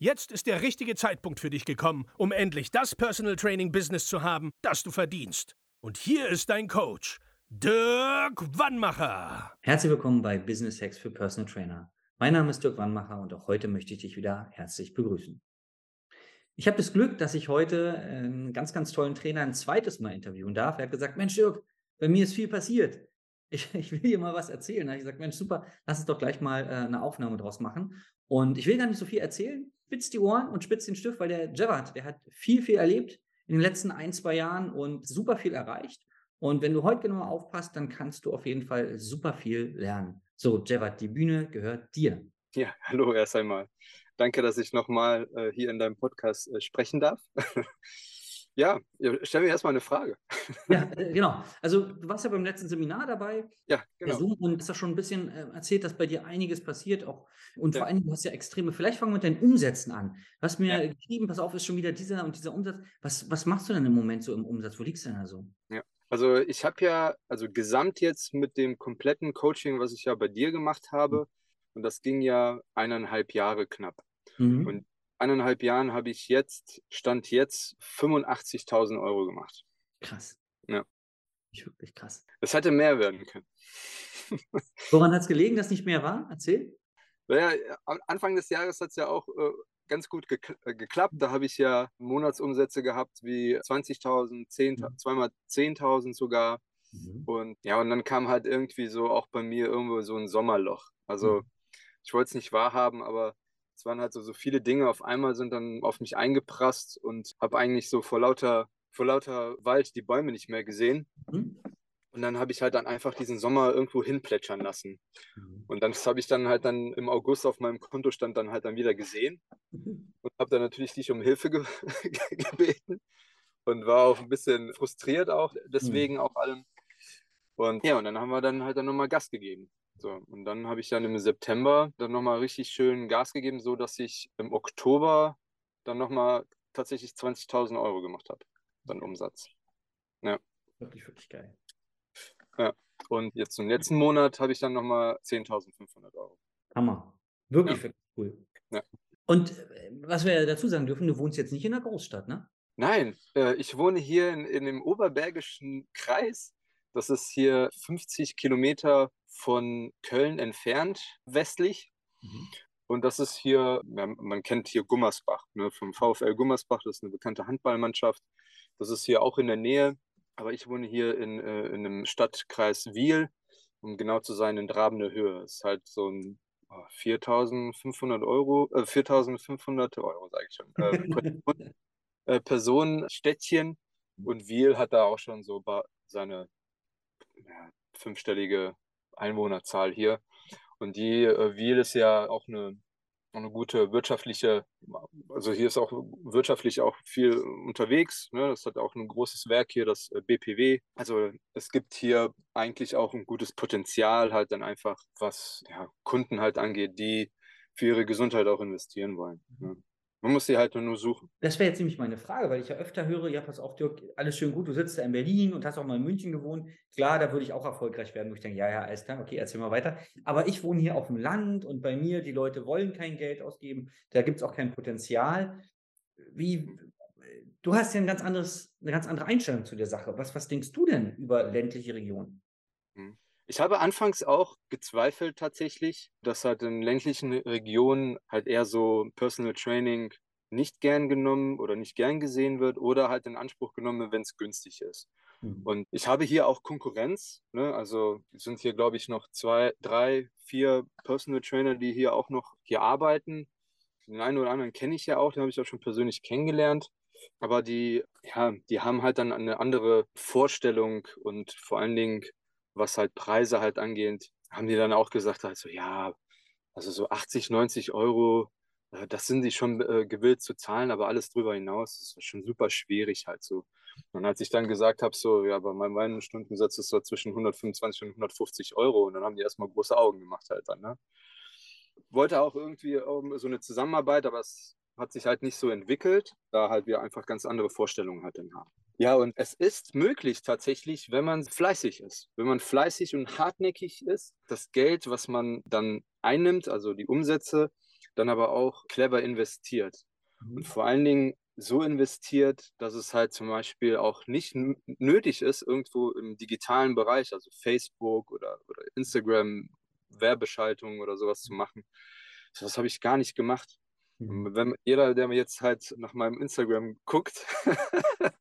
Jetzt ist der richtige Zeitpunkt für dich gekommen, um endlich das Personal Training Business zu haben, das du verdienst. Und hier ist dein Coach, Dirk Wannmacher. Herzlich willkommen bei Business Hacks für Personal Trainer. Mein Name ist Dirk Wannmacher und auch heute möchte ich dich wieder herzlich begrüßen. Ich habe das Glück, dass ich heute einen ganz, ganz tollen Trainer ein zweites Mal interviewen darf. Er hat gesagt, Mensch Dirk, bei mir ist viel passiert. Ich, ich will dir mal was erzählen. Da habe ich gesagt, Mensch, super, lass uns doch gleich mal äh, eine Aufnahme draus machen. Und ich will gar nicht so viel erzählen spitzt die Ohren und spitzt den Stift, weil der Javad, der hat viel, viel erlebt in den letzten ein, zwei Jahren und super viel erreicht. Und wenn du heute genauer aufpasst, dann kannst du auf jeden Fall super viel lernen. So, Javad, die Bühne gehört dir. Ja, hallo erst einmal. Danke, dass ich nochmal äh, hier in deinem Podcast äh, sprechen darf. Ja, stell mir erstmal eine Frage. Ja, äh, genau. Also du warst ja beim letzten Seminar dabei. Ja, genau. Zoom und hast da schon ein bisschen äh, erzählt, dass bei dir einiges passiert. Auch, und ja. vor allem, du hast ja extreme. Vielleicht fangen wir mit deinen Umsätzen an. Hast mir ja. geschrieben, pass auf, ist schon wieder dieser und dieser Umsatz. Was, was machst du denn im Moment so im Umsatz? Wo liegst du denn da so? Ja, also ich habe ja, also gesamt jetzt mit dem kompletten Coaching, was ich ja bei dir gemacht habe, mhm. und das ging ja eineinhalb Jahre knapp. Mhm. Und eineinhalb Jahren habe ich jetzt, Stand jetzt, 85.000 Euro gemacht. Krass. Ja. Ich wirklich krass. Es hätte mehr werden können. Woran hat es gelegen, dass nicht mehr war? Erzähl. Naja, Anfang des Jahres hat es ja auch äh, ganz gut ge äh, geklappt. Da habe ich ja Monatsumsätze gehabt wie 20.000, 10, mhm. zweimal 10.000 sogar. Mhm. Und ja, und dann kam halt irgendwie so auch bei mir irgendwo so ein Sommerloch. Also mhm. ich wollte es nicht wahrhaben, aber es waren halt so, so viele Dinge auf einmal sind dann auf mich eingeprasst und habe eigentlich so vor lauter, vor lauter Wald die Bäume nicht mehr gesehen. Mhm. Und dann habe ich halt dann einfach diesen Sommer irgendwo hinplätschern lassen. Mhm. Und das habe ich dann halt dann im August auf meinem Kontostand dann halt dann wieder gesehen mhm. und habe dann natürlich dich um Hilfe ge gebeten und war auch ein bisschen frustriert auch deswegen mhm. auch allem. Und ja, und dann haben wir dann halt dann nochmal Gas gegeben. So, und dann habe ich dann im September dann nochmal richtig schön Gas gegeben, so dass ich im Oktober dann nochmal tatsächlich 20.000 Euro gemacht habe, dann Umsatz. Ja. Wirklich, wirklich geil. Ja. Und jetzt im letzten Monat habe ich dann nochmal 10.500 Euro. Hammer. Wirklich, ja. wirklich cool. Ja. Und äh, was wir dazu sagen dürfen, du wohnst jetzt nicht in der Großstadt, ne? Nein, äh, ich wohne hier in, in dem Oberbergischen Kreis. Das ist hier 50 Kilometer von Köln entfernt, westlich. Mhm. Und das ist hier, ja, man kennt hier Gummersbach, ne, vom VfL Gummersbach, das ist eine bekannte Handballmannschaft. Das ist hier auch in der Nähe, aber ich wohne hier in, äh, in einem Stadtkreis Wiel, um genau zu sein, in Drabene Höhe. Das ist halt so ein oh, 4.500 Euro, äh, 4.500 Euro, sage ich schon, äh, äh, Personenstädtchen. Und Wiel hat da auch schon so seine fünfstellige Einwohnerzahl hier. Und die äh, Wiel ist ja auch eine, eine gute wirtschaftliche, also hier ist auch wirtschaftlich auch viel unterwegs. Ne? Das hat auch ein großes Werk hier, das äh, BPW. Also es gibt hier eigentlich auch ein gutes Potenzial, halt dann einfach, was ja, Kunden halt angeht, die für ihre Gesundheit auch investieren wollen. Ne? Man muss sie halt nur suchen. Das wäre jetzt nämlich meine Frage, weil ich ja öfter höre, ja, pass auf, Dirk, alles schön gut, du sitzt da in Berlin und hast auch mal in München gewohnt. Klar, da würde ich auch erfolgreich werden, wo ich denke, ja, ja, alles klar, okay, erzähl mal weiter. Aber ich wohne hier auf dem Land und bei mir, die Leute wollen kein Geld ausgeben, da gibt es auch kein Potenzial. Wie, du hast ja ein ganz anderes, eine ganz andere Einstellung zu der Sache. Was, was denkst du denn über ländliche Regionen? Hm. Ich habe anfangs auch gezweifelt tatsächlich, dass halt in ländlichen Regionen halt eher so Personal Training nicht gern genommen oder nicht gern gesehen wird oder halt in Anspruch genommen, wenn es günstig ist. Mhm. Und ich habe hier auch Konkurrenz. Ne? Also sind hier, glaube ich, noch zwei, drei, vier Personal Trainer, die hier auch noch hier arbeiten. Den einen oder anderen kenne ich ja auch, den habe ich auch schon persönlich kennengelernt. Aber die, ja, die haben halt dann eine andere Vorstellung und vor allen Dingen was halt Preise halt angeht, haben die dann auch gesagt, also ja, also so 80, 90 Euro äh, das sind sie schon äh, gewillt zu zahlen, aber alles drüber hinaus ist schon super schwierig halt so. Und als ich dann gesagt habe, so, ja, bei meinem Stundensatz ist so zwischen 125 und 150 Euro und dann haben die erstmal große Augen gemacht halt dann, ne? Wollte auch irgendwie so eine Zusammenarbeit, aber es hat sich halt nicht so entwickelt, da halt wir einfach ganz andere Vorstellungen halt dann haben. Ja, und es ist möglich tatsächlich, wenn man fleißig ist. Wenn man fleißig und hartnäckig ist, das Geld, was man dann einnimmt, also die Umsätze, dann aber auch clever investiert. Mhm. Und vor allen Dingen so investiert, dass es halt zum Beispiel auch nicht nötig ist, irgendwo im digitalen Bereich, also Facebook oder, oder Instagram, Werbeschaltung oder sowas zu machen. Das habe ich gar nicht gemacht. Mhm. Wenn jeder, der mir jetzt halt nach meinem Instagram guckt,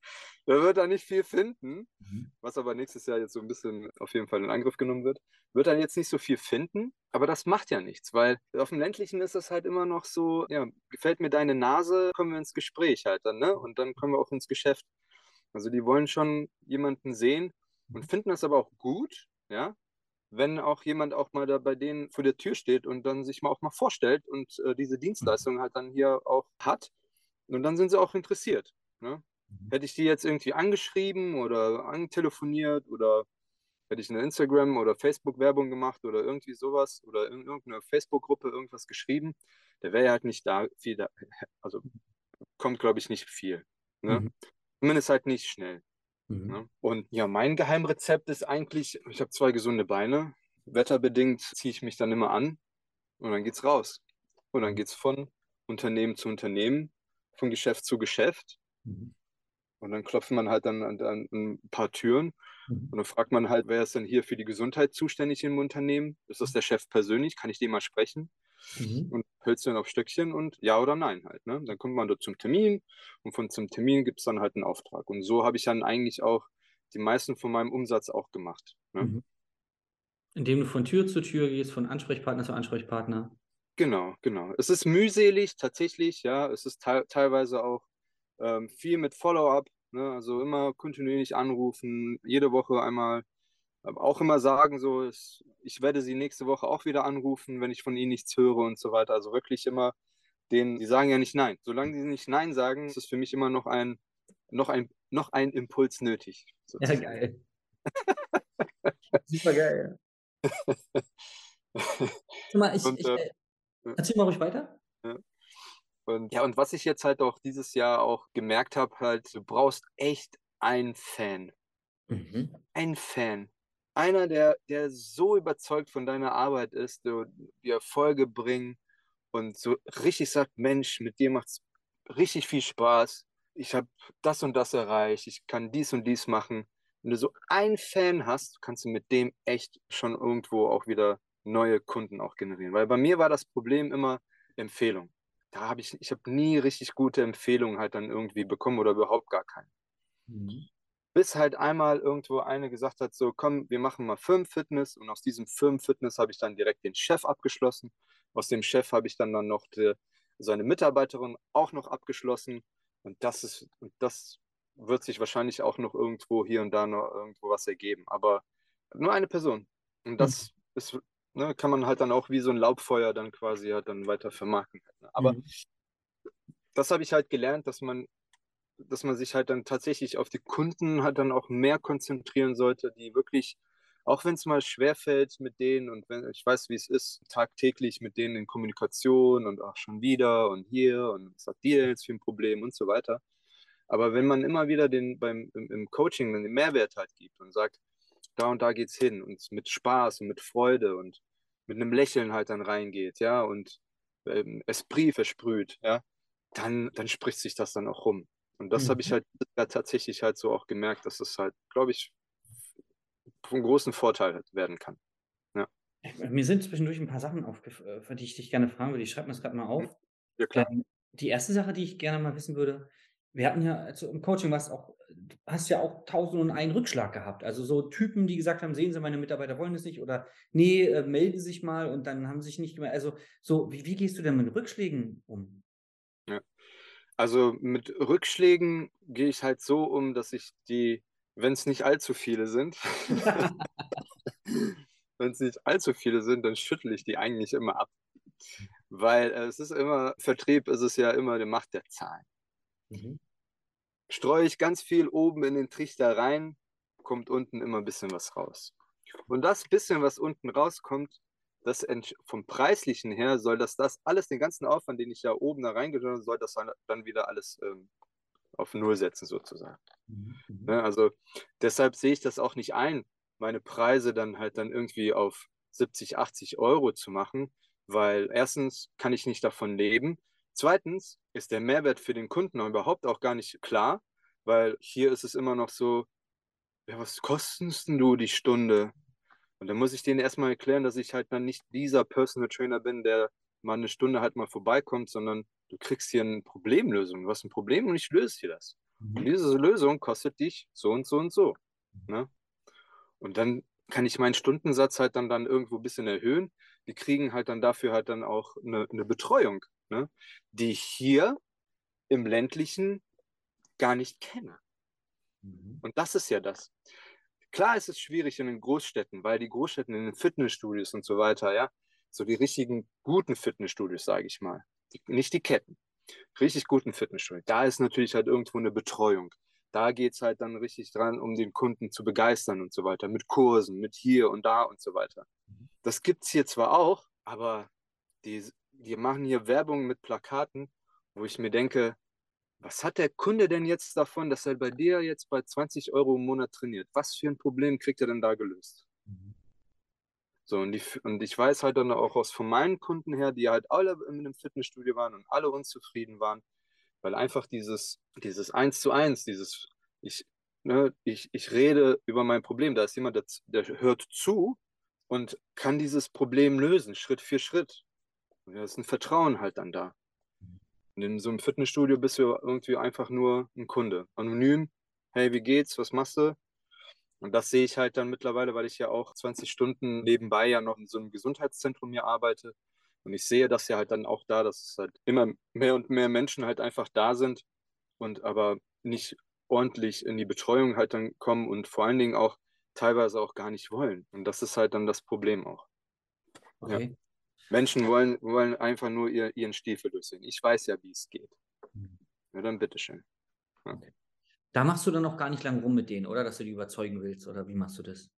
der wird da nicht viel finden, mhm. was aber nächstes Jahr jetzt so ein bisschen auf jeden Fall in Angriff genommen wird. Wird dann jetzt nicht so viel finden, aber das macht ja nichts, weil auf dem ländlichen ist das halt immer noch so, ja, gefällt mir deine Nase, kommen wir ins Gespräch halt dann, ne? Und dann kommen wir auch ins Geschäft. Also die wollen schon jemanden sehen und mhm. finden das aber auch gut, ja, wenn auch jemand auch mal da bei denen vor der Tür steht und dann sich mal auch mal vorstellt und äh, diese Dienstleistung halt dann hier auch hat. Und dann sind sie auch interessiert. Ne? Mhm. Hätte ich die jetzt irgendwie angeschrieben oder antelefoniert oder hätte ich eine Instagram- oder Facebook-Werbung gemacht oder irgendwie sowas oder in irgendeiner Facebook-Gruppe irgendwas geschrieben, der wäre halt nicht da viel da, also kommt, glaube ich, nicht viel. Ne? Mhm. Zumindest halt nicht schnell. Mhm. Ne? Und ja, mein Geheimrezept ist eigentlich, ich habe zwei gesunde Beine. Wetterbedingt ziehe ich mich dann immer an und dann geht's raus. Und dann mhm. geht's von Unternehmen zu Unternehmen, von Geschäft zu Geschäft. Mhm. Und dann klopft man halt dann an, an ein paar Türen mhm. und dann fragt man halt, wer ist denn hier für die Gesundheit zuständig im Unternehmen? Ist das der Chef persönlich? Kann ich dem mal sprechen? Mhm. Und hältst dann auf Stöckchen und ja oder nein halt. Ne? Dann kommt man dort zum Termin und von zum Termin gibt es dann halt einen Auftrag. Und so habe ich dann eigentlich auch die meisten von meinem Umsatz auch gemacht. Ne? Mhm. Indem du von Tür zu Tür gehst, von Ansprechpartner zu Ansprechpartner. Genau, genau. Es ist mühselig tatsächlich, ja. Es ist te teilweise auch ähm, viel mit Follow-up, ne? also immer kontinuierlich anrufen, jede Woche einmal auch immer sagen, so, ist, ich werde sie nächste Woche auch wieder anrufen, wenn ich von ihnen nichts höre und so weiter. Also wirklich immer den, die sagen ja nicht nein. Solange die nicht nein sagen, ist es für mich immer noch ein, noch ein, noch ein Impuls nötig. Sozusagen. Ja, geil. Super geil. mal, ich, und, ich, äh, erzähl mal ruhig weiter. Ja. Und, ja, und was ich jetzt halt auch dieses Jahr auch gemerkt habe, halt, du brauchst echt einen Fan. Mhm. Ein Fan einer, der, der so überzeugt von deiner Arbeit ist, so die Erfolge bringen und so richtig sagt, Mensch, mit dir macht es richtig viel Spaß. Ich habe das und das erreicht. Ich kann dies und dies machen. Wenn du so einen Fan hast, kannst du mit dem echt schon irgendwo auch wieder neue Kunden auch generieren. Weil bei mir war das Problem immer Empfehlung. Da habe ich, ich habe nie richtig gute Empfehlungen halt dann irgendwie bekommen oder überhaupt gar keine. Mhm bis halt einmal irgendwo eine gesagt hat, so komm, wir machen mal Firmenfitness und aus diesem Firmenfitness habe ich dann direkt den Chef abgeschlossen. Aus dem Chef habe ich dann dann noch die, seine Mitarbeiterin auch noch abgeschlossen und das ist und das wird sich wahrscheinlich auch noch irgendwo hier und da noch irgendwo was ergeben, aber nur eine Person und das mhm. ist ne, kann man halt dann auch wie so ein Laubfeuer dann quasi halt dann weiter vermarkten. Ne? Aber mhm. das habe ich halt gelernt, dass man dass man sich halt dann tatsächlich auf die Kunden halt dann auch mehr konzentrieren sollte, die wirklich, auch wenn es mal schwerfällt mit denen und wenn ich weiß, wie es ist, tagtäglich mit denen in Kommunikation und auch schon wieder und hier und was hat dir jetzt für ein Problem und so weiter. Aber wenn man immer wieder den beim im, im Coaching den Mehrwert halt gibt und sagt, da und da geht's hin und mit Spaß und mit Freude und mit einem Lächeln halt dann reingeht, ja, und ähm, Esprit versprüht, ja, dann, dann spricht sich das dann auch rum. Und das mhm. habe ich halt ja, tatsächlich halt so auch gemerkt, dass es halt, glaube ich, von großen Vorteil halt werden kann. Ja. Mir sind zwischendurch ein paar Sachen aufgefallen, äh, die ich dich gerne fragen würde. Ich schreibe mir das gerade mal auf. Mhm. Ja, klar. Ähm, die erste Sache, die ich gerne mal wissen würde, wir hatten ja, also im Coaching was auch, hast ja auch tausend und einen Rückschlag gehabt. Also so Typen, die gesagt haben, sehen Sie, meine Mitarbeiter wollen es nicht oder nee, äh, melden sich mal und dann haben sich nicht gemeldet. Also so, wie, wie gehst du denn mit Rückschlägen um? Also mit Rückschlägen gehe ich halt so um, dass ich die, wenn es nicht allzu viele sind, wenn es nicht allzu viele sind, dann schüttle ich die eigentlich immer ab. Weil äh, es ist immer, Vertrieb ist es ja immer die Macht der Zahlen. Mhm. Streue ich ganz viel oben in den Trichter rein, kommt unten immer ein bisschen was raus. Und das bisschen, was unten rauskommt, das vom preislichen her soll das das alles, den ganzen Aufwand, den ich ja oben da reingetan habe, soll das dann wieder alles ähm, auf Null setzen sozusagen. Mhm. Ne, also deshalb sehe ich das auch nicht ein, meine Preise dann halt dann irgendwie auf 70, 80 Euro zu machen, weil erstens kann ich nicht davon leben. Zweitens ist der Mehrwert für den Kunden überhaupt auch gar nicht klar, weil hier ist es immer noch so, ja, was kostest denn du die Stunde? Und dann muss ich denen erstmal erklären, dass ich halt dann nicht dieser Personal Trainer bin, der mal eine Stunde halt mal vorbeikommt, sondern du kriegst hier eine Problemlösung. Du hast ein Problem und ich löse dir das. Mhm. Und diese Lösung kostet dich so und so und so. Mhm. Ne? Und dann kann ich meinen Stundensatz halt dann, dann irgendwo ein bisschen erhöhen. Die kriegen halt dann dafür halt dann auch eine, eine Betreuung, ne? die ich hier im ländlichen gar nicht kenne. Mhm. Und das ist ja das. Klar ist es schwierig in den Großstädten, weil die Großstädten in den Fitnessstudios und so weiter, ja, so die richtigen guten Fitnessstudios, sage ich mal, die, nicht die Ketten, richtig guten Fitnessstudios, da ist natürlich halt irgendwo eine Betreuung. Da geht es halt dann richtig dran, um den Kunden zu begeistern und so weiter, mit Kursen, mit hier und da und so weiter. Mhm. Das gibt es hier zwar auch, aber die, die machen hier Werbung mit Plakaten, wo ich mir denke, was hat der Kunde denn jetzt davon, dass er bei dir jetzt bei 20 Euro im Monat trainiert? Was für ein Problem kriegt er denn da gelöst? Mhm. So, und, die, und ich weiß halt dann auch aus von meinen Kunden her, die halt alle in einem Fitnessstudio waren und alle unzufrieden waren, weil einfach dieses, dieses Eins zu eins, dieses, ich, ne, ich, ich rede über mein Problem, da ist jemand, der, der hört zu und kann dieses Problem lösen, Schritt für Schritt. Und da ist ein Vertrauen halt dann da. In so einem Fitnessstudio bist du irgendwie einfach nur ein Kunde. Anonym, hey, wie geht's, was machst du? Und das sehe ich halt dann mittlerweile, weil ich ja auch 20 Stunden nebenbei ja noch in so einem Gesundheitszentrum hier arbeite. Und ich sehe das ja halt dann auch da, dass es halt immer mehr und mehr Menschen halt einfach da sind und aber nicht ordentlich in die Betreuung halt dann kommen und vor allen Dingen auch teilweise auch gar nicht wollen. Und das ist halt dann das Problem auch. Okay. Ja. Menschen wollen, wollen einfach nur ihr, ihren Stiefel durchsehen. Ich weiß ja, wie es geht. Mhm. Ja, dann bitteschön. Ja. Okay. Da machst du dann noch gar nicht lang rum mit denen, oder? Dass du die überzeugen willst, oder wie machst du das?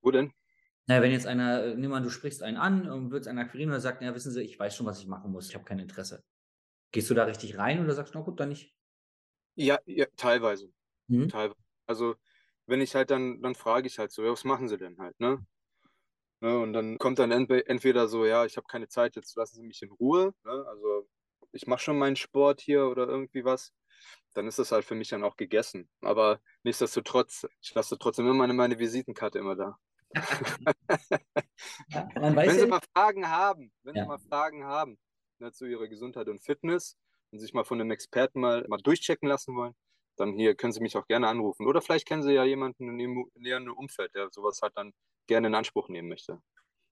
Wo denn? Naja, wenn jetzt einer, äh, nimm mal, du sprichst einen an und würdest einen akquirieren oder sagt, ja, wissen Sie, ich weiß schon, was ich machen muss, ich habe kein Interesse. Gehst du da richtig rein oder sagst du, na gut, dann nicht? Ja, ja teilweise. Mhm. teilweise. Also, wenn ich halt dann, dann frage ich halt so, ja, was machen Sie denn halt, ne? Ne, und dann kommt dann entweder so, ja, ich habe keine Zeit, jetzt lassen Sie mich in Ruhe. Ne? Also ich mache schon meinen Sport hier oder irgendwie was. Dann ist das halt für mich dann auch gegessen. Aber nichtsdestotrotz, ich lasse trotzdem immer meine, meine Visitenkarte immer da. ja, wenn Sie mal Fragen haben, wenn ja. Sie mal Fragen haben ne, zu Ihrer Gesundheit und Fitness und sich mal von einem Experten mal, mal durchchecken lassen wollen, dann hier können Sie mich auch gerne anrufen. Oder vielleicht kennen Sie ja jemanden in Ihrem näheren Umfeld, der sowas halt dann gerne in Anspruch nehmen möchte.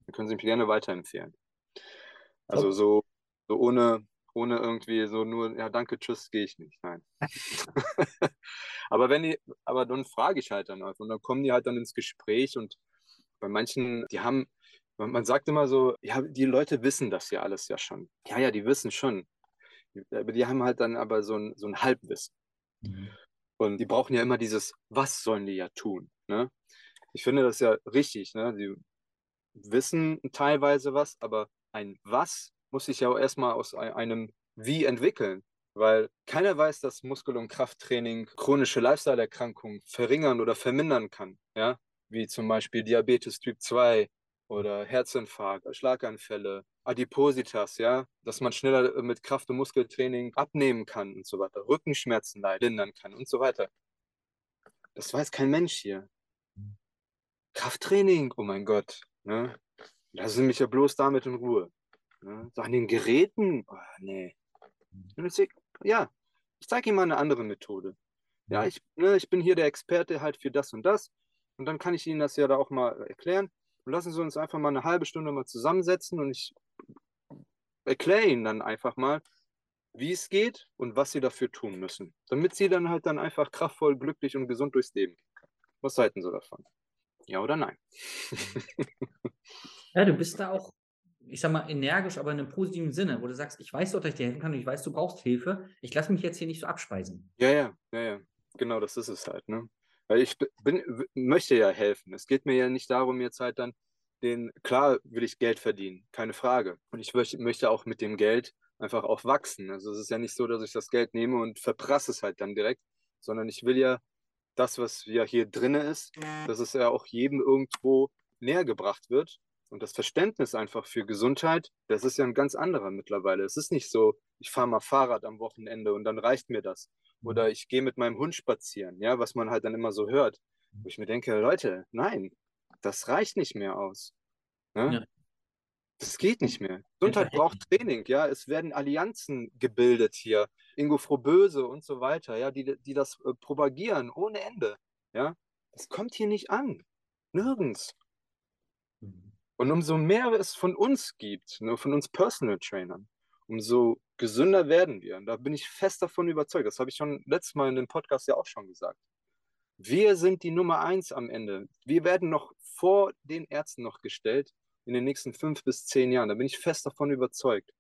Dann können Sie mich gerne weiterempfehlen. Also so, so ohne, ohne irgendwie so nur, ja, danke, tschüss, gehe ich nicht. Nein. aber wenn die, aber dann frage ich halt dann einfach und dann kommen die halt dann ins Gespräch und bei manchen, die haben, man sagt immer so, ja, die Leute wissen das ja alles ja schon. Ja, ja, die wissen schon. Aber die haben halt dann aber so ein, so ein Halbwissen. Mhm. Und die brauchen ja immer dieses, was sollen die ja tun? Ne? Ich finde das ja richtig. Ne? Die wissen teilweise was, aber ein Was muss sich ja auch erstmal aus einem Wie entwickeln. Weil keiner weiß, dass Muskel- und Krafttraining chronische Lifestyle-Erkrankungen verringern oder vermindern kann. Ja? Wie zum Beispiel Diabetes Typ 2 oder Herzinfarkt, Schlaganfälle, Adipositas, ja, dass man schneller mit Kraft- und Muskeltraining abnehmen kann und so weiter, Rückenschmerzen lindern kann und so weiter. Das weiß kein Mensch hier. Krafttraining, oh mein Gott, ne? Lassen Sie mich ja bloß damit in Ruhe. Ne? So an den Geräten, oh, nee. Ja, ich zeige Ihnen mal eine andere Methode. Ja, ich, ne, ich bin hier der Experte halt für das und das. Und dann kann ich Ihnen das ja da auch mal erklären. Und lassen Sie uns einfach mal eine halbe Stunde mal zusammensetzen und ich erkläre Ihnen dann einfach mal, wie es geht und was Sie dafür tun müssen, damit Sie dann halt dann einfach kraftvoll, glücklich und gesund durchs Leben gehen können. Was halten Sie davon? Ja oder nein? ja, du bist da auch ich sag mal, energisch, aber in einem positiven Sinne, wo du sagst, ich weiß doch, dass ich dir helfen kann und ich weiß, du brauchst Hilfe. Ich lasse mich jetzt hier nicht so abspeisen. Ja, ja, ja, ja. Genau, das ist es halt, ne? Weil ich bin, möchte ja helfen. Es geht mir ja nicht darum, jetzt halt dann den, klar will ich Geld verdienen, keine Frage. Und ich möchte auch mit dem Geld einfach auch wachsen. Also es ist ja nicht so, dass ich das Geld nehme und verprasse es halt dann direkt, sondern ich will ja das, was ja hier drin ist, dass es ja auch jedem irgendwo näher gebracht wird. Und das Verständnis einfach für Gesundheit, das ist ja ein ganz anderer mittlerweile. Es ist nicht so, ich fahre mal Fahrrad am Wochenende und dann reicht mir das. Oder mhm. ich gehe mit meinem Hund spazieren, ja, was man halt dann immer so hört. Wo ich mir denke, Leute, nein, das reicht nicht mehr aus. Ne? Ja. Das geht nicht mehr. Gesundheit braucht Training, ja. Es werden Allianzen gebildet hier. Ingo Frohböse und so weiter, ja, die, die das äh, propagieren ohne Ende. Ja. Das kommt hier nicht an. Nirgends. Mhm. Und umso mehr es von uns gibt, nur ne, von uns Personal Trainern, umso gesünder werden wir. Und da bin ich fest davon überzeugt. Das habe ich schon letztes Mal in dem Podcast ja auch schon gesagt. Wir sind die Nummer eins am Ende. Wir werden noch vor den Ärzten noch gestellt in den nächsten fünf bis zehn Jahren. Da bin ich fest davon überzeugt.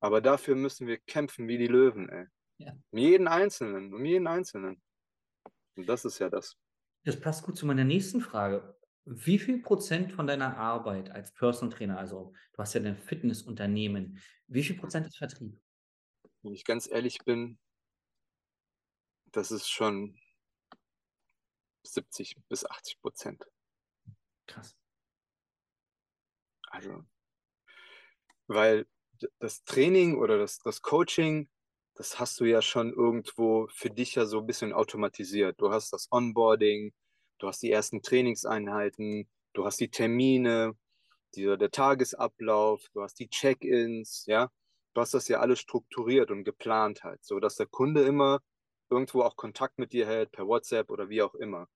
Aber dafür müssen wir kämpfen wie die Löwen, ey. Ja. Um jeden Einzelnen, um jeden Einzelnen. Und das ist ja das. Das passt gut zu meiner nächsten Frage. Wie viel Prozent von deiner Arbeit als Personal Trainer, also du hast ja ein Fitnessunternehmen, wie viel Prozent ist Vertrieb? Wenn ich ganz ehrlich bin, das ist schon 70 bis 80 Prozent. Krass. Also, weil das Training oder das, das Coaching, das hast du ja schon irgendwo für dich ja so ein bisschen automatisiert. Du hast das Onboarding, du hast die ersten Trainingseinheiten, du hast die Termine, dieser, der Tagesablauf, du hast die Check-ins, ja. Du hast das ja alles strukturiert und geplant halt, so dass der Kunde immer irgendwo auch Kontakt mit dir hält, per WhatsApp oder wie auch immer.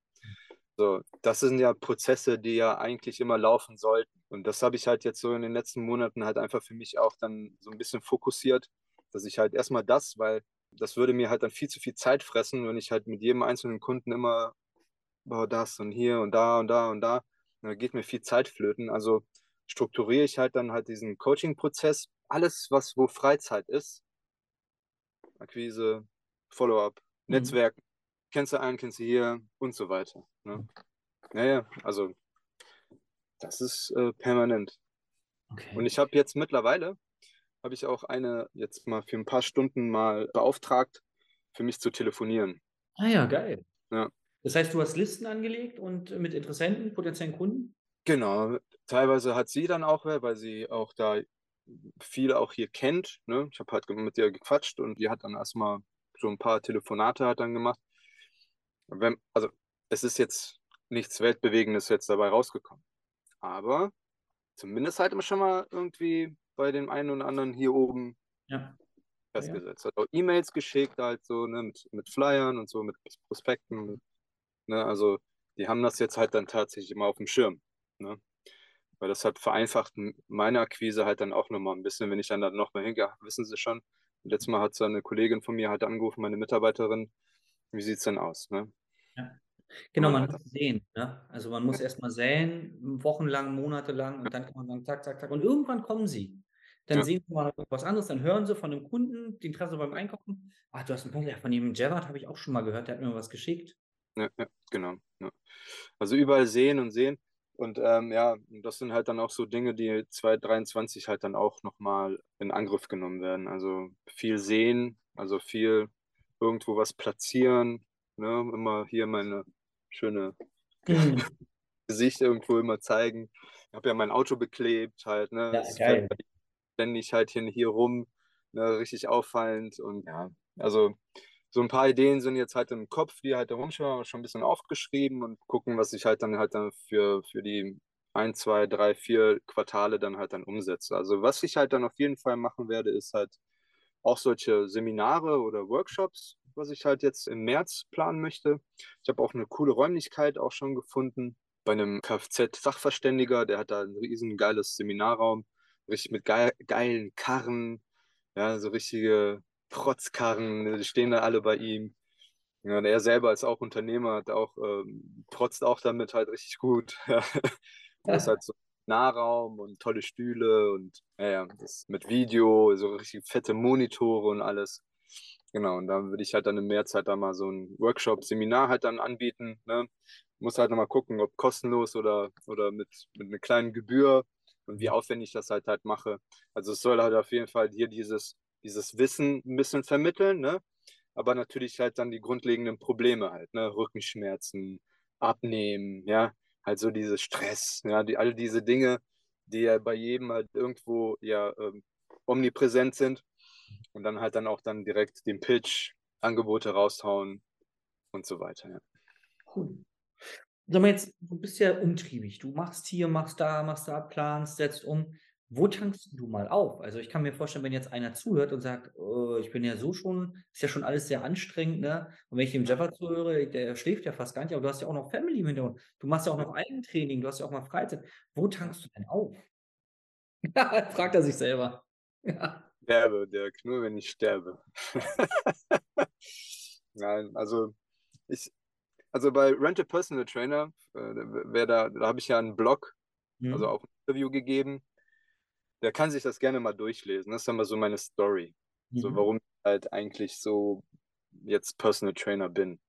So, das sind ja Prozesse, die ja eigentlich immer laufen sollten. Und das habe ich halt jetzt so in den letzten Monaten halt einfach für mich auch dann so ein bisschen fokussiert, dass ich halt erstmal das, weil das würde mir halt dann viel zu viel Zeit fressen, wenn ich halt mit jedem einzelnen Kunden immer oh, das und hier und da und da und da, und da geht mir viel Zeit flöten. Also strukturiere ich halt dann halt diesen Coaching-Prozess, alles, was wo Freizeit ist, Akquise, Follow-up, mhm. Netzwerk, kennst du einen, kennst du hier und so weiter. Ne? Naja, also das ist äh, permanent. Okay. Und ich habe jetzt mittlerweile, habe ich auch eine jetzt mal für ein paar Stunden mal beauftragt, für mich zu telefonieren. Ah ja, geil. Ja. Das heißt, du hast Listen angelegt und mit Interessenten, potenziellen Kunden? Genau. Teilweise hat sie dann auch, weil sie auch da viel auch hier kennt. Ne? Ich habe halt mit ihr gequatscht und die hat dann erstmal so ein paar Telefonate hat dann gemacht. Wenn, also es ist jetzt nichts Weltbewegendes jetzt dabei rausgekommen. Aber zumindest halt schon mal irgendwie bei dem einen oder anderen hier oben ja. festgesetzt. Ja. Hat auch E-Mails geschickt, halt so, ne, mit, mit Flyern und so, mit Prospekten. Ne, also die haben das jetzt halt dann tatsächlich immer auf dem Schirm. Ne? Weil das hat vereinfacht meine Akquise halt dann auch nochmal ein bisschen, wenn ich dann da nochmal hingehe, wissen Sie schon, letztes Mal hat so eine Kollegin von mir halt angerufen, meine Mitarbeiterin, wie sieht es denn aus? Ne? Ja. Genau, man muss sehen. Ne? Also man muss erstmal säen, wochenlang, monatelang und dann kann man sagen, zack, zack, zack. Und irgendwann kommen sie. Dann ja. sehen sie mal was anderes, dann hören sie von dem Kunden, die Interesse beim Einkaufen. Ach, du hast ein ja, von ihm Gerard habe ich auch schon mal gehört, der hat mir was geschickt. Ja, ja genau. Also überall sehen und sehen. Und ähm, ja, das sind halt dann auch so Dinge, die 2023 halt dann auch nochmal in Angriff genommen werden. Also viel sehen, also viel irgendwo was platzieren, ne? immer hier meine schöne mhm. Gesicht irgendwo immer zeigen. Ich habe ja mein Auto beklebt halt, ne? Ja, das geil. Ständig halt hier, hier rum, ne? richtig auffallend und ja, also so ein paar Ideen sind jetzt halt im Kopf, die halt herumschwimmen, schon ein bisschen aufgeschrieben und gucken, was ich halt dann halt dann für, für die ein, zwei, drei, vier Quartale dann halt dann umsetze. Also was ich halt dann auf jeden Fall machen werde, ist halt auch solche Seminare oder Workshops, was ich halt jetzt im März planen möchte. Ich habe auch eine coole Räumlichkeit auch schon gefunden bei einem Kfz-Sachverständiger, der hat da ein riesen geiles Seminarraum, richtig mit geil, geilen Karren, ja, so richtige Protzkarren, die stehen da alle bei ihm. Ja, und er selber ist auch Unternehmer, hat auch, ähm, protzt auch damit halt richtig gut. Ja. Das ist halt so Nahraum und tolle Stühle und ja, ja, das mit Video, so richtig fette Monitore und alles. Genau, und dann würde ich halt dann in Mehrzeit da mal so ein Workshop, Seminar halt dann anbieten. Ne? Muss halt nochmal gucken, ob kostenlos oder, oder mit, mit einer kleinen Gebühr und wie aufwendig ich das halt halt mache. Also es soll halt auf jeden Fall hier dieses, dieses Wissen ein bisschen vermitteln, ne? aber natürlich halt dann die grundlegenden Probleme halt, ne? Rückenschmerzen, Abnehmen, ja, halt so dieses Stress, ja, die, all diese Dinge, die ja bei jedem halt irgendwo ja ähm, omnipräsent sind und dann halt dann auch dann direkt den Pitch, Angebote raushauen und so weiter, ja. Cool. Sag mal jetzt, du bist ja umtriebig. Du machst hier, machst da, machst da, planst, setzt um. Wo tankst du mal auf? Also ich kann mir vorstellen, wenn jetzt einer zuhört und sagt, oh, ich bin ja so schon, ist ja schon alles sehr anstrengend, ne? Und wenn ich dem Jeffer zuhöre, der schläft ja fast gar nicht, aber du hast ja auch noch Family im Hintergrund. Du machst ja auch noch Eigentraining, du hast ja auch mal Freizeit. Wo tankst du denn auf? Fragt er sich selber. Ja. Sterbe, der nur wenn ich sterbe. Nein, also ich, also bei Rent a Personal Trainer, äh, wer da, da habe ich ja einen Blog, also mhm. also auch ein Interview gegeben der kann sich das gerne mal durchlesen. Das ist dann mal so meine Story. Mhm. So, warum ich halt eigentlich so jetzt Personal Trainer bin.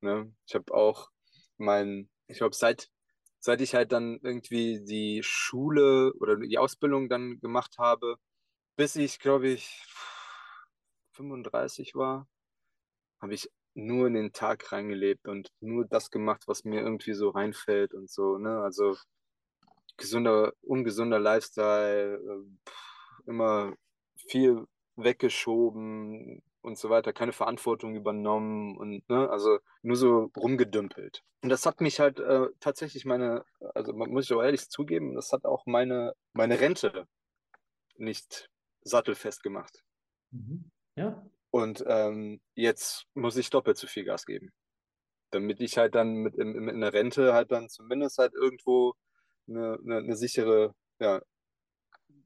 Ne? Ich habe auch mein, ich glaube, seit, seit ich halt dann irgendwie die Schule oder die Ausbildung dann gemacht habe, bis ich, glaube ich, 35 war, habe ich nur in den Tag reingelebt und nur das gemacht, was mir irgendwie so reinfällt und so. Ne? Also gesunder, ungesunder Lifestyle, äh, immer viel weggeschoben und so weiter, keine Verantwortung übernommen und ne, also nur so rumgedümpelt. Und das hat mich halt äh, tatsächlich meine, also muss ich auch ehrlich zugeben, das hat auch meine, meine Rente nicht sattelfest gemacht. Mhm. Ja. Und ähm, jetzt muss ich doppelt so viel Gas geben. Damit ich halt dann mit in, in der Rente halt dann zumindest halt irgendwo eine, eine, eine sichere ja,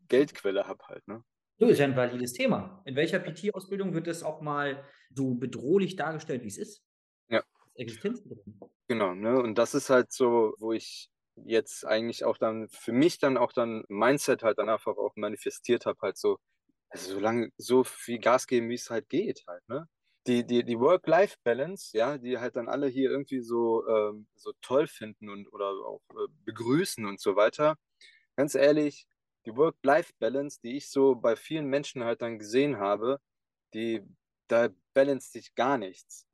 Geldquelle habe halt. Ne? Du, ist ja ein valides Thema. In welcher PT-Ausbildung wird es auch mal so bedrohlich dargestellt, wie es ist? Ja. Existenzbedrohung. Genau, ne? Und das ist halt so, wo ich jetzt eigentlich auch dann für mich dann auch dann Mindset halt dann einfach auch manifestiert habe, halt so, also so lange so viel Gas geben, wie es halt geht, halt, ne? Die, die, die Work-Life-Balance, ja, die halt dann alle hier irgendwie so, ähm, so toll finden und oder auch äh, begrüßen und so weiter. Ganz ehrlich, die Work-Life-Balance, die ich so bei vielen Menschen halt dann gesehen habe, die, da balance sich gar nichts.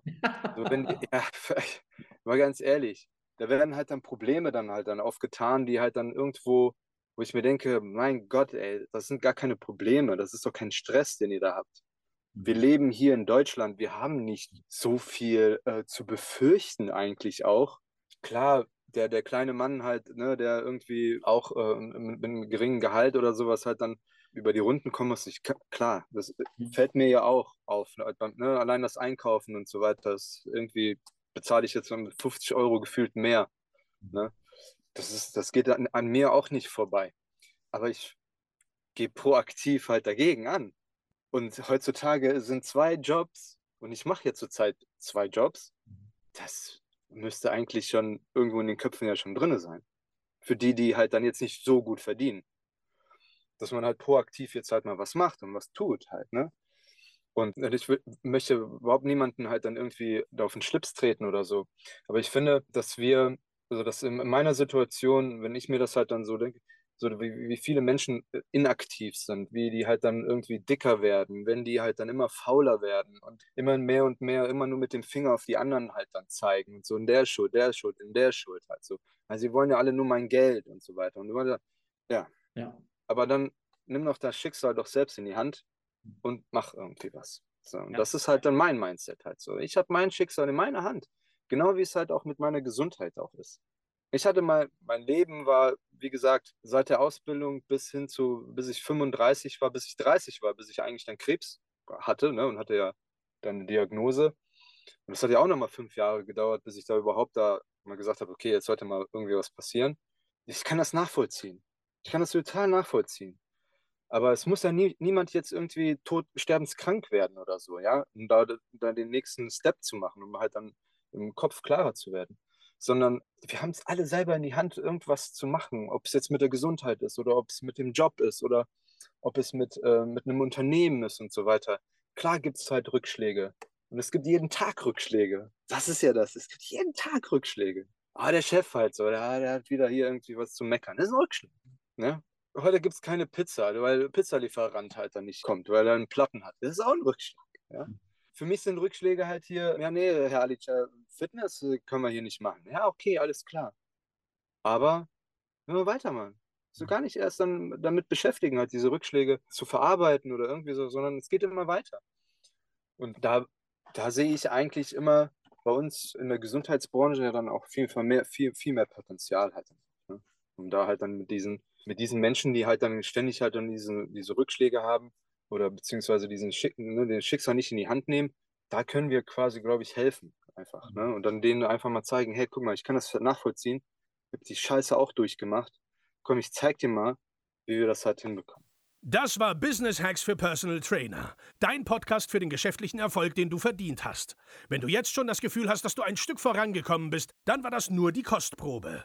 So, wenn, ja, mal ganz ehrlich, da werden halt dann Probleme dann halt dann aufgetan, die halt dann irgendwo, wo ich mir denke, mein Gott, ey, das sind gar keine Probleme, das ist doch kein Stress, den ihr da habt wir leben hier in Deutschland, wir haben nicht so viel äh, zu befürchten eigentlich auch. Klar, der, der kleine Mann halt, ne, der irgendwie auch äh, mit einem geringen Gehalt oder sowas halt dann über die Runden kommen muss, ich, klar, das äh, mhm. fällt mir ja auch auf. Ne, ne, allein das Einkaufen und so weiter, das irgendwie bezahle ich jetzt mit 50 Euro gefühlt mehr. Ne? Das, ist, das geht an, an mir auch nicht vorbei. Aber ich gehe proaktiv halt dagegen an. Und heutzutage sind zwei Jobs, und ich mache jetzt zurzeit zwei Jobs, das müsste eigentlich schon irgendwo in den Köpfen ja schon drin sein. Für die, die halt dann jetzt nicht so gut verdienen. Dass man halt proaktiv jetzt halt mal was macht und was tut halt, ne? Und ich möchte überhaupt niemanden halt dann irgendwie auf den Schlips treten oder so. Aber ich finde, dass wir, also dass in meiner Situation, wenn ich mir das halt dann so denke, so wie, wie viele Menschen äh, inaktiv sind, wie die halt dann irgendwie dicker werden, wenn die halt dann immer fauler werden und immer mehr und mehr immer nur mit dem Finger auf die anderen halt dann zeigen und so in der Schuld, der Schuld, in der Schuld halt so. Also sie wollen ja alle nur mein Geld und so weiter. Und du meinst, ja. ja. Aber dann nimm doch das Schicksal doch selbst in die Hand und mach irgendwie was. So, und ja. das ist halt dann mein Mindset halt so. Ich habe mein Schicksal in meiner Hand. Genau wie es halt auch mit meiner Gesundheit auch ist. Ich hatte mal, mein Leben war, wie gesagt, seit der Ausbildung bis hin zu, bis ich 35 war, bis ich 30 war, bis ich eigentlich dann Krebs hatte ne, und hatte ja dann eine Diagnose. Und das hat ja auch nochmal fünf Jahre gedauert, bis ich da überhaupt da mal gesagt habe, okay, jetzt sollte mal irgendwie was passieren. Ich kann das nachvollziehen. Ich kann das total nachvollziehen. Aber es muss ja nie, niemand jetzt irgendwie tot, sterbenskrank werden oder so, ja, um da, da den nächsten Step zu machen, um halt dann im Kopf klarer zu werden sondern wir haben es alle selber in die Hand, irgendwas zu machen, ob es jetzt mit der Gesundheit ist oder ob es mit dem Job ist oder ob es mit, äh, mit einem Unternehmen ist und so weiter. Klar gibt es halt Rückschläge. Und es gibt jeden Tag Rückschläge. Das ist ja das. Es gibt jeden Tag Rückschläge. Ah, der Chef halt so, der, der hat wieder hier irgendwie was zu meckern. Das ist ein Rückschlag. Ne? Heute gibt es keine Pizza, weil Pizzalieferant halt dann nicht kommt, weil er einen Platten hat. Das ist auch ein Rückschlag. Ja? Für mich sind Rückschläge halt hier, ja, nee, Herr Alic, Fitness äh, können wir hier nicht machen. Ja, okay, alles klar. Aber wenn wir weitermachen. So gar nicht erst dann damit beschäftigen, halt diese Rückschläge zu verarbeiten oder irgendwie so, sondern es geht immer weiter. Und da, da sehe ich eigentlich immer bei uns in der Gesundheitsbranche ja dann auch viel mehr, viel, viel mehr Potenzial hat. Ne? Um da halt dann mit diesen, mit diesen Menschen, die halt dann ständig halt dann diese, diese Rückschläge haben oder beziehungsweise diesen Schick, ne, den Schicksal nicht in die Hand nehmen, da können wir quasi, glaube ich, helfen einfach. Ne? Und dann denen einfach mal zeigen, hey, guck mal, ich kann das nachvollziehen, ich habe die Scheiße auch durchgemacht. Komm, ich zeig dir mal, wie wir das halt hinbekommen. Das war Business Hacks für Personal Trainer. Dein Podcast für den geschäftlichen Erfolg, den du verdient hast. Wenn du jetzt schon das Gefühl hast, dass du ein Stück vorangekommen bist, dann war das nur die Kostprobe.